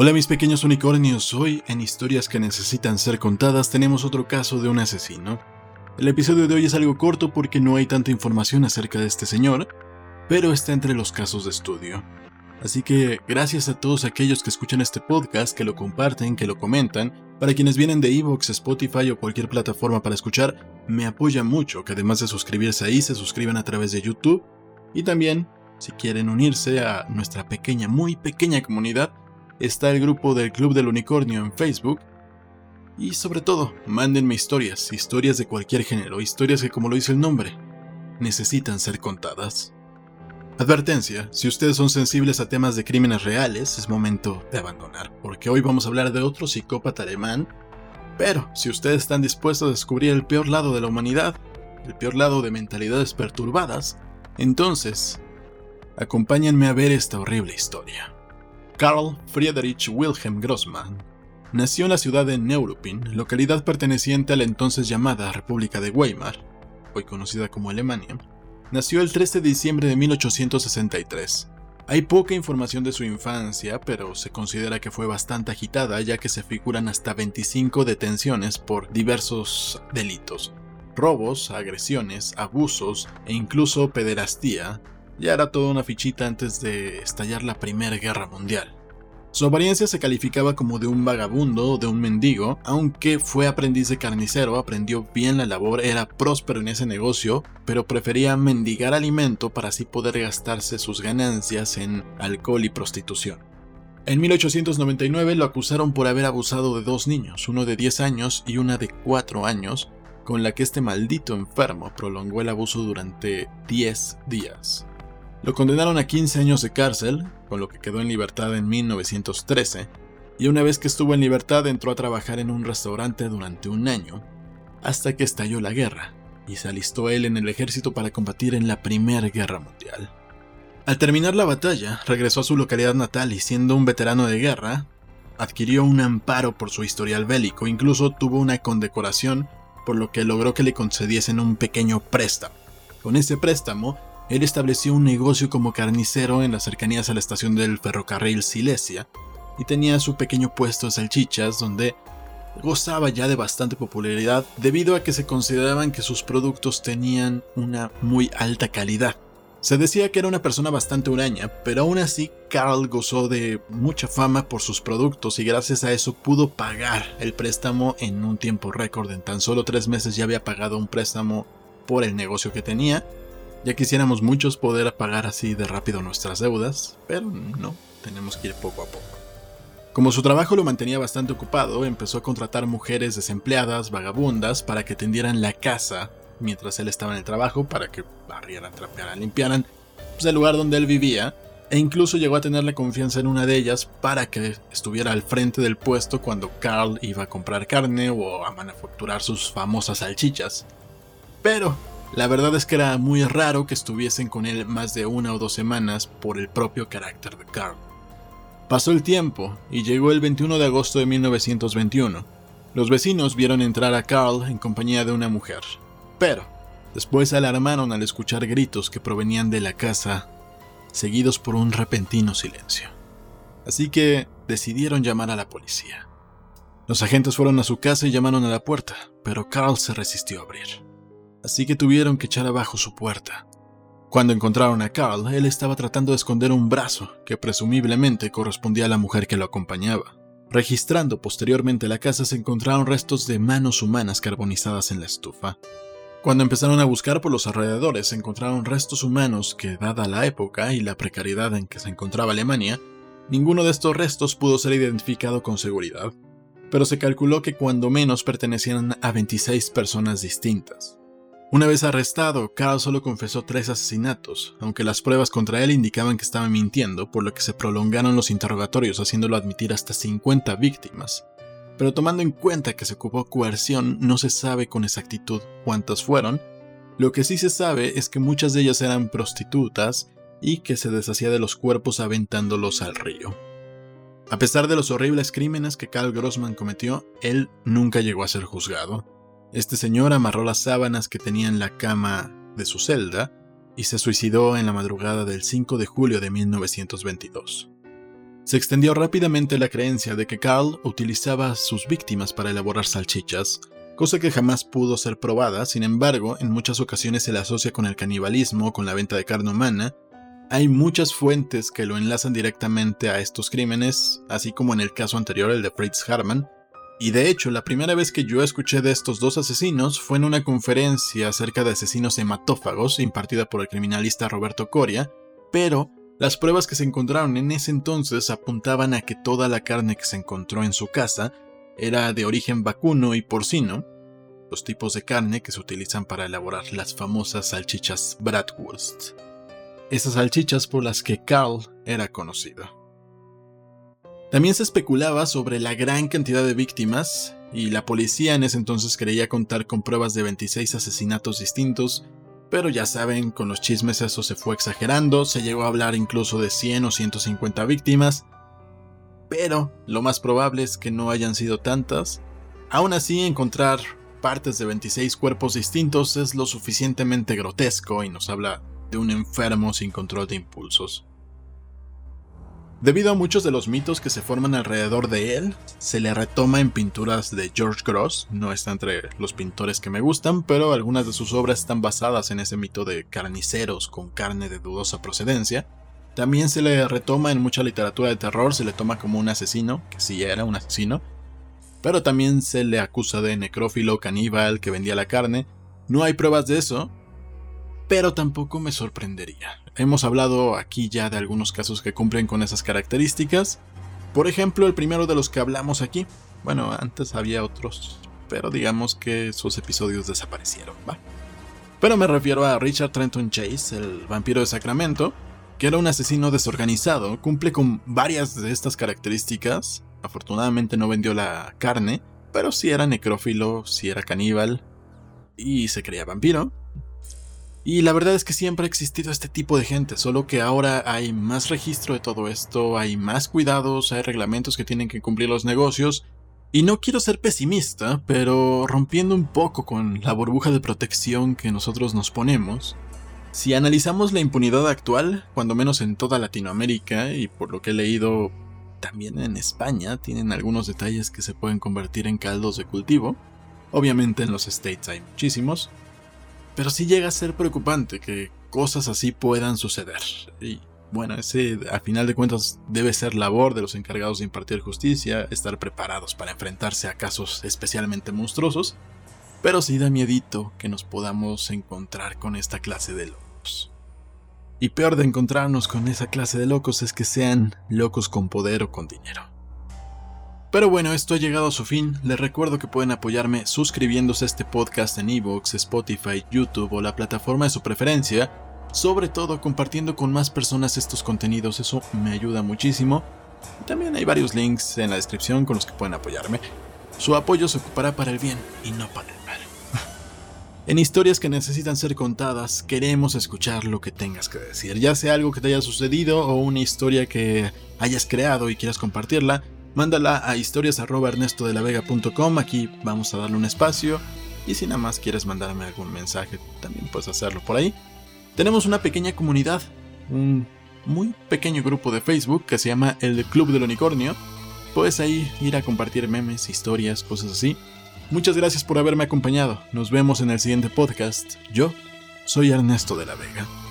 Hola mis pequeños unicornios, hoy en Historias que necesitan ser contadas tenemos otro caso de un asesino. El episodio de hoy es algo corto porque no hay tanta información acerca de este señor, pero está entre los casos de estudio. Así que gracias a todos aquellos que escuchan este podcast, que lo comparten, que lo comentan, para quienes vienen de Evox, Spotify o cualquier plataforma para escuchar, me apoya mucho que además de suscribirse ahí se suscriban a través de YouTube y también, si quieren unirse a nuestra pequeña, muy pequeña comunidad, está el grupo del Club del Unicornio en Facebook. Y sobre todo, mándenme historias, historias de cualquier género, historias que como lo dice el nombre, necesitan ser contadas. Advertencia, si ustedes son sensibles a temas de crímenes reales, es momento de abandonar, porque hoy vamos a hablar de otro psicópata alemán, pero si ustedes están dispuestos a descubrir el peor lado de la humanidad, el peor lado de mentalidades perturbadas, entonces, acompáñenme a ver esta horrible historia. Karl Friedrich Wilhelm Grossmann nació en la ciudad de Neuruppin, localidad perteneciente a la entonces llamada República de Weimar, hoy conocida como Alemania. Nació el 13 de diciembre de 1863. Hay poca información de su infancia, pero se considera que fue bastante agitada ya que se figuran hasta 25 detenciones por diversos delitos, robos, agresiones, abusos e incluso pederastía, ya era toda una fichita antes de estallar la Primera Guerra Mundial. Su apariencia se calificaba como de un vagabundo o de un mendigo, aunque fue aprendiz de carnicero, aprendió bien la labor, era próspero en ese negocio, pero prefería mendigar alimento para así poder gastarse sus ganancias en alcohol y prostitución. En 1899 lo acusaron por haber abusado de dos niños, uno de 10 años y una de 4 años, con la que este maldito enfermo prolongó el abuso durante 10 días. Lo condenaron a 15 años de cárcel, con lo que quedó en libertad en 1913, y una vez que estuvo en libertad entró a trabajar en un restaurante durante un año, hasta que estalló la guerra, y se alistó él en el ejército para combatir en la Primera Guerra Mundial. Al terminar la batalla, regresó a su localidad natal y siendo un veterano de guerra, adquirió un amparo por su historial bélico, incluso tuvo una condecoración, por lo que logró que le concediesen un pequeño préstamo. Con ese préstamo, él estableció un negocio como carnicero en las cercanías a la estación del ferrocarril Silesia y tenía su pequeño puesto de salchichas donde gozaba ya de bastante popularidad debido a que se consideraban que sus productos tenían una muy alta calidad. Se decía que era una persona bastante huraña, pero aún así Carl gozó de mucha fama por sus productos y gracias a eso pudo pagar el préstamo en un tiempo récord. En tan solo tres meses ya había pagado un préstamo por el negocio que tenía ya quisiéramos muchos poder pagar así de rápido nuestras deudas, pero no, tenemos que ir poco a poco. Como su trabajo lo mantenía bastante ocupado, empezó a contratar mujeres desempleadas, vagabundas, para que tendieran la casa mientras él estaba en el trabajo, para que barrieran, trapearan, limpiaran pues, el lugar donde él vivía, e incluso llegó a tener la confianza en una de ellas para que estuviera al frente del puesto cuando Carl iba a comprar carne o a manufacturar sus famosas salchichas. Pero la verdad es que era muy raro que estuviesen con él más de una o dos semanas por el propio carácter de Carl. Pasó el tiempo y llegó el 21 de agosto de 1921. Los vecinos vieron entrar a Carl en compañía de una mujer, pero después alarmaron al escuchar gritos que provenían de la casa, seguidos por un repentino silencio. Así que decidieron llamar a la policía. Los agentes fueron a su casa y llamaron a la puerta, pero Carl se resistió a abrir así que tuvieron que echar abajo su puerta. Cuando encontraron a Carl, él estaba tratando de esconder un brazo que presumiblemente correspondía a la mujer que lo acompañaba. Registrando posteriormente la casa se encontraron restos de manos humanas carbonizadas en la estufa. Cuando empezaron a buscar por los alrededores, encontraron restos humanos que, dada la época y la precariedad en que se encontraba Alemania, ninguno de estos restos pudo ser identificado con seguridad, pero se calculó que cuando menos pertenecían a 26 personas distintas. Una vez arrestado, Carl solo confesó tres asesinatos, aunque las pruebas contra él indicaban que estaba mintiendo, por lo que se prolongaron los interrogatorios haciéndolo admitir hasta 50 víctimas. Pero tomando en cuenta que se ocupó coerción, no se sabe con exactitud cuántas fueron, lo que sí se sabe es que muchas de ellas eran prostitutas y que se deshacía de los cuerpos aventándolos al río. A pesar de los horribles crímenes que Carl Grossman cometió, él nunca llegó a ser juzgado. Este señor amarró las sábanas que tenía en la cama de su celda y se suicidó en la madrugada del 5 de julio de 1922. se extendió rápidamente la creencia de que Carl utilizaba a sus víctimas para elaborar salchichas, cosa que jamás pudo ser probada, sin embargo, en muchas ocasiones se le asocia con el canibalismo, con la venta de carne humana. Hay muchas fuentes que lo enlazan directamente a estos crímenes, así como en el caso anterior, el de Fritz Harman. Y de hecho, la primera vez que yo escuché de estos dos asesinos fue en una conferencia acerca de asesinos hematófagos impartida por el criminalista Roberto Coria, pero las pruebas que se encontraron en ese entonces apuntaban a que toda la carne que se encontró en su casa era de origen vacuno y porcino, los tipos de carne que se utilizan para elaborar las famosas salchichas Bratwurst. Esas salchichas por las que Carl era conocido. También se especulaba sobre la gran cantidad de víctimas, y la policía en ese entonces creía contar con pruebas de 26 asesinatos distintos pero ya saben, con los chismes eso se fue exagerando, se llegó a hablar incluso de 100 o 150 víctimas, pero lo más probable es que no hayan sido tantas. Aún así, encontrar partes de 26 cuerpos distintos es lo suficientemente grotesco y nos habla de un enfermo sin control de impulsos. Debido a muchos de los mitos que se forman alrededor de él, se le retoma en pinturas de George Gross, no está entre los pintores que me gustan, pero algunas de sus obras están basadas en ese mito de carniceros con carne de dudosa procedencia. También se le retoma en mucha literatura de terror, se le toma como un asesino, que sí era un asesino, pero también se le acusa de necrófilo, caníbal, que vendía la carne. No hay pruebas de eso, pero tampoco me sorprendería. Hemos hablado aquí ya de algunos casos que cumplen con esas características. Por ejemplo, el primero de los que hablamos aquí. Bueno, antes había otros, pero digamos que esos episodios desaparecieron. Pero me refiero a Richard Trenton Chase, el vampiro de Sacramento, que era un asesino desorganizado, cumple con varias de estas características. Afortunadamente no vendió la carne, pero sí era necrófilo, sí era caníbal y se creía vampiro. Y la verdad es que siempre ha existido este tipo de gente, solo que ahora hay más registro de todo esto, hay más cuidados, hay reglamentos que tienen que cumplir los negocios. Y no quiero ser pesimista, pero rompiendo un poco con la burbuja de protección que nosotros nos ponemos, si analizamos la impunidad actual, cuando menos en toda Latinoamérica, y por lo que he leído también en España, tienen algunos detalles que se pueden convertir en caldos de cultivo. Obviamente en los States hay muchísimos, pero sí llega a ser preocupante que cosas así puedan suceder. Y bueno, ese a final de cuentas debe ser labor de los encargados de impartir justicia, estar preparados para enfrentarse a casos especialmente monstruosos. Pero sí da miedito que nos podamos encontrar con esta clase de locos. Y peor de encontrarnos con esa clase de locos es que sean locos con poder o con dinero. Pero bueno, esto ha llegado a su fin. Les recuerdo que pueden apoyarme suscribiéndose a este podcast en Evox, Spotify, YouTube o la plataforma de su preferencia. Sobre todo compartiendo con más personas estos contenidos, eso me ayuda muchísimo. También hay varios links en la descripción con los que pueden apoyarme. Su apoyo se ocupará para el bien y no para el mal. En historias que necesitan ser contadas, queremos escuchar lo que tengas que decir, ya sea algo que te haya sucedido o una historia que hayas creado y quieras compartirla mándala a historias.ernestodelavega.com, aquí vamos a darle un espacio y si nada más quieres mandarme algún mensaje también puedes hacerlo por ahí. Tenemos una pequeña comunidad, un muy pequeño grupo de Facebook que se llama el Club del Unicornio. Puedes ahí ir a compartir memes, historias, cosas así. Muchas gracias por haberme acompañado. Nos vemos en el siguiente podcast. Yo soy Ernesto de la Vega.